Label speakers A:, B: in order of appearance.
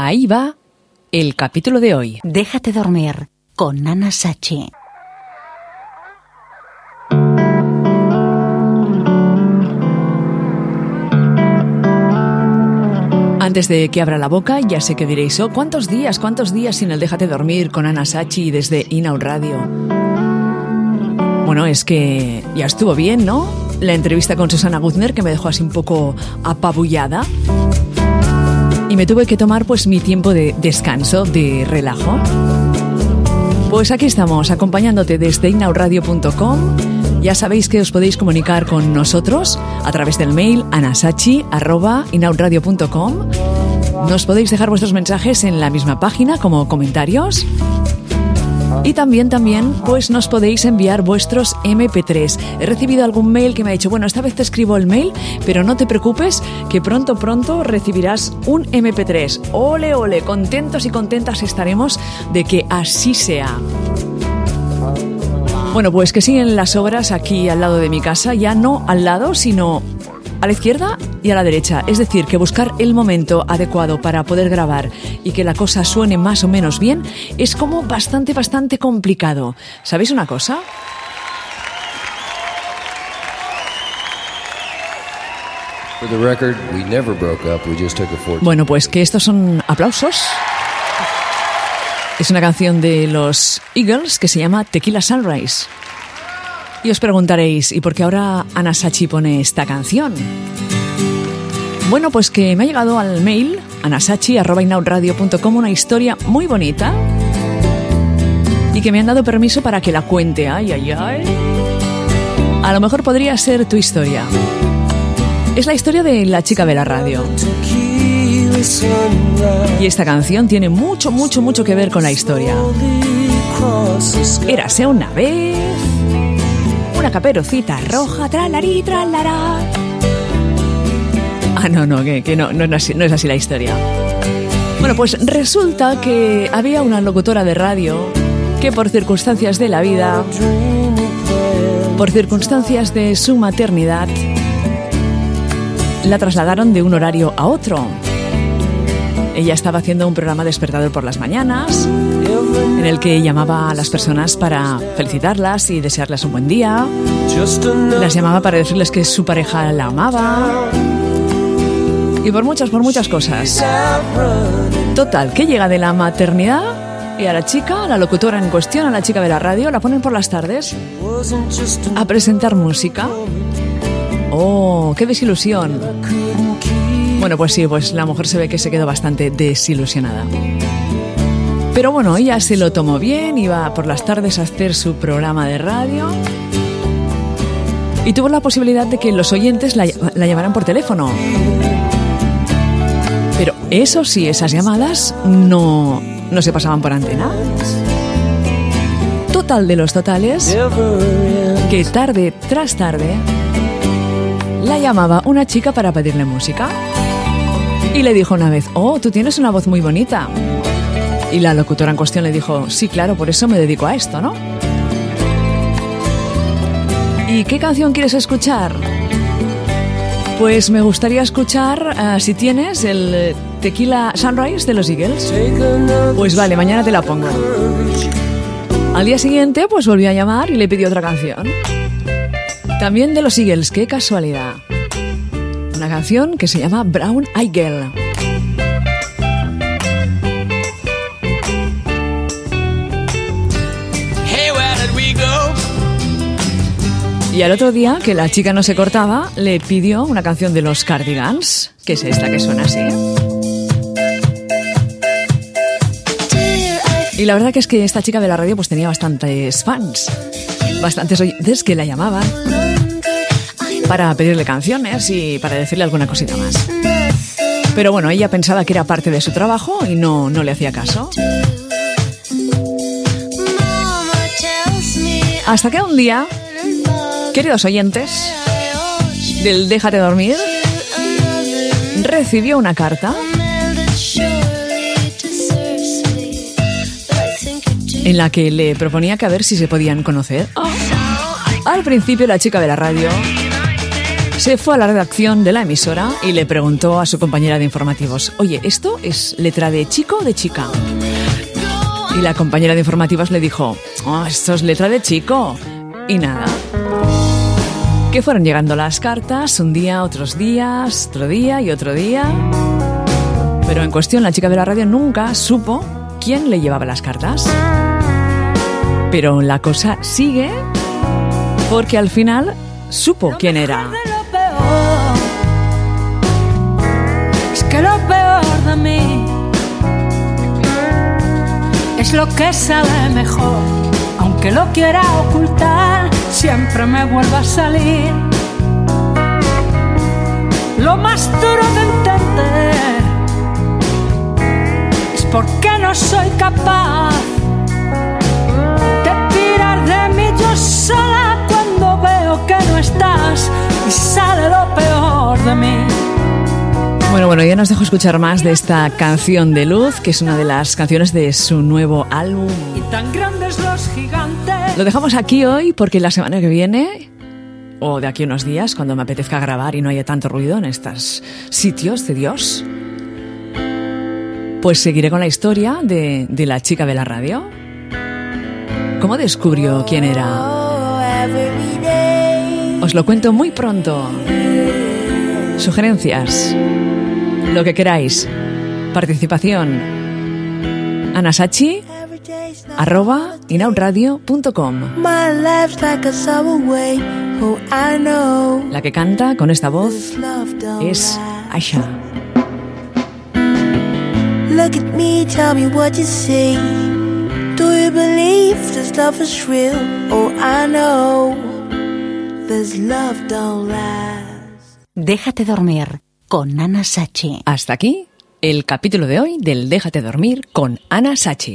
A: Ahí va el capítulo de hoy.
B: Déjate dormir con Nana Sachi.
A: Antes de que abra la boca, ya sé que diréis, oh, ¿cuántos días, cuántos días sin el Déjate dormir con Ana Sachi desde Inaud Radio? Bueno, es que ya estuvo bien, ¿no? La entrevista con Susana Guzner que me dejó así un poco apabullada. Me tuve que tomar pues mi tiempo de descanso, de relajo. Pues aquí estamos, acompañándote desde inauradio.com. Ya sabéis que os podéis comunicar con nosotros a través del mail anasachi.inaudradio.com. Nos podéis dejar vuestros mensajes en la misma página como comentarios. Y también, también, pues nos podéis enviar vuestros MP3. He recibido algún mail que me ha dicho, bueno, esta vez te escribo el mail, pero no te preocupes, que pronto, pronto recibirás un MP3. Ole, ole, contentos y contentas estaremos de que así sea. Bueno, pues que siguen las obras aquí al lado de mi casa, ya no al lado, sino a la izquierda y a la derecha. Es decir, que buscar el momento adecuado para poder grabar y que la cosa suene más o menos bien es como bastante, bastante complicado. ¿Sabéis una cosa? Bueno, pues que estos son aplausos. Es una canción de los Eagles que se llama Tequila Sunrise. Y os preguntaréis, ¿y por qué ahora Ana Sachi pone esta canción? Bueno, pues que me ha llegado al mail anasachi.inaudradio.com una historia muy bonita y que me han dado permiso para que la cuente. Ay, ay, ay. A lo mejor podría ser tu historia. Es la historia de la chica de la radio. Y esta canción tiene mucho, mucho, mucho que ver con la historia. Érase una vez una caperucita roja, tralarí, tralará. Ah, no, no, que, no, no, es no es así la historia. Bueno, pues resulta que había una locutora de radio que por circunstancias de la vida, por circunstancias de su maternidad, la trasladaron de un horario a otro. Ella estaba haciendo un programa despertador por las mañanas, en el que llamaba a las personas para felicitarlas y desearles un buen día. Las llamaba para decirles que su pareja la amaba. Y por muchas, por muchas cosas. Total, que llega de la maternidad y a la chica, a la locutora en cuestión, a la chica de la radio, la ponen por las tardes a presentar música. ¡Oh, qué desilusión! Bueno, pues sí, pues la mujer se ve que se quedó bastante desilusionada. Pero bueno, ella se lo tomó bien, iba por las tardes a hacer su programa de radio y tuvo la posibilidad de que los oyentes la, llamaran por teléfono. Pero eso sí, esas llamadas no, no se pasaban por antena. Total de los totales, que tarde tras tarde la llamaba una chica para pedirle música. Y le dijo una vez, oh, tú tienes una voz muy bonita. Y la locutora en cuestión le dijo, sí, claro, por eso me dedico a esto, ¿no? ¿Y qué canción quieres escuchar? Pues me gustaría escuchar, eh, si tienes, el Tequila Sunrise de los Eagles. Pues vale, mañana te la pongo. Al día siguiente, pues volví a llamar y le pidió otra canción. También de los Eagles, qué casualidad una canción que se llama Brown Eye Girl. Y al otro día, que la chica no se cortaba, le pidió una canción de los Cardigans, que es esta que suena así. Y la verdad que es que esta chica de la radio pues tenía bastantes fans, bastantes oyentes que la llamaban para pedirle canciones y para decirle alguna cosita más. Pero bueno, ella pensaba que era parte de su trabajo y no, no le hacía caso. Hasta que un día, queridos oyentes del Déjate dormir, recibió una carta en la que le proponía que a ver si se podían conocer. Al principio la chica de la radio se fue a la redacción de la emisora y le preguntó a su compañera de informativos, oye, ¿esto es letra de chico o de chica? Y la compañera de informativos le dijo, oh, esto es letra de chico. Y nada. Que fueron llegando las cartas, un día, otros días, otro día y otro día. Pero en cuestión, la chica de la radio nunca supo quién le llevaba las cartas. Pero la cosa sigue porque al final supo quién era.
C: Que lo peor de mí es lo que sale mejor, aunque lo quiera ocultar, siempre me vuelve a salir. Lo más duro de entender es porque no soy capaz
A: Bueno, bueno, ya nos dejo escuchar más de esta canción de Luz, que es una de las canciones de su nuevo álbum.
C: Y tan grandes los gigantes.
A: Lo dejamos aquí hoy porque la semana que viene, o de aquí a unos días, cuando me apetezca grabar y no haya tanto ruido en estos sitios de Dios, pues seguiré con la historia de, de la chica de la radio. ¿Cómo descubrió quién era? Os lo cuento muy pronto. Sugerencias, lo que queráis. Participación. Anasachi arroba inautradio.com
D: My life's like a subway. Oh, I know.
A: La que canta con esta voz es
D: lie.
A: Aisha.
D: Look at me, tell me what you see. Do you believe this love is real? Oh, I know. This love don't last.
B: Déjate dormir con Ana Sachi.
A: Hasta aquí el capítulo de hoy del Déjate dormir con Ana Sachi.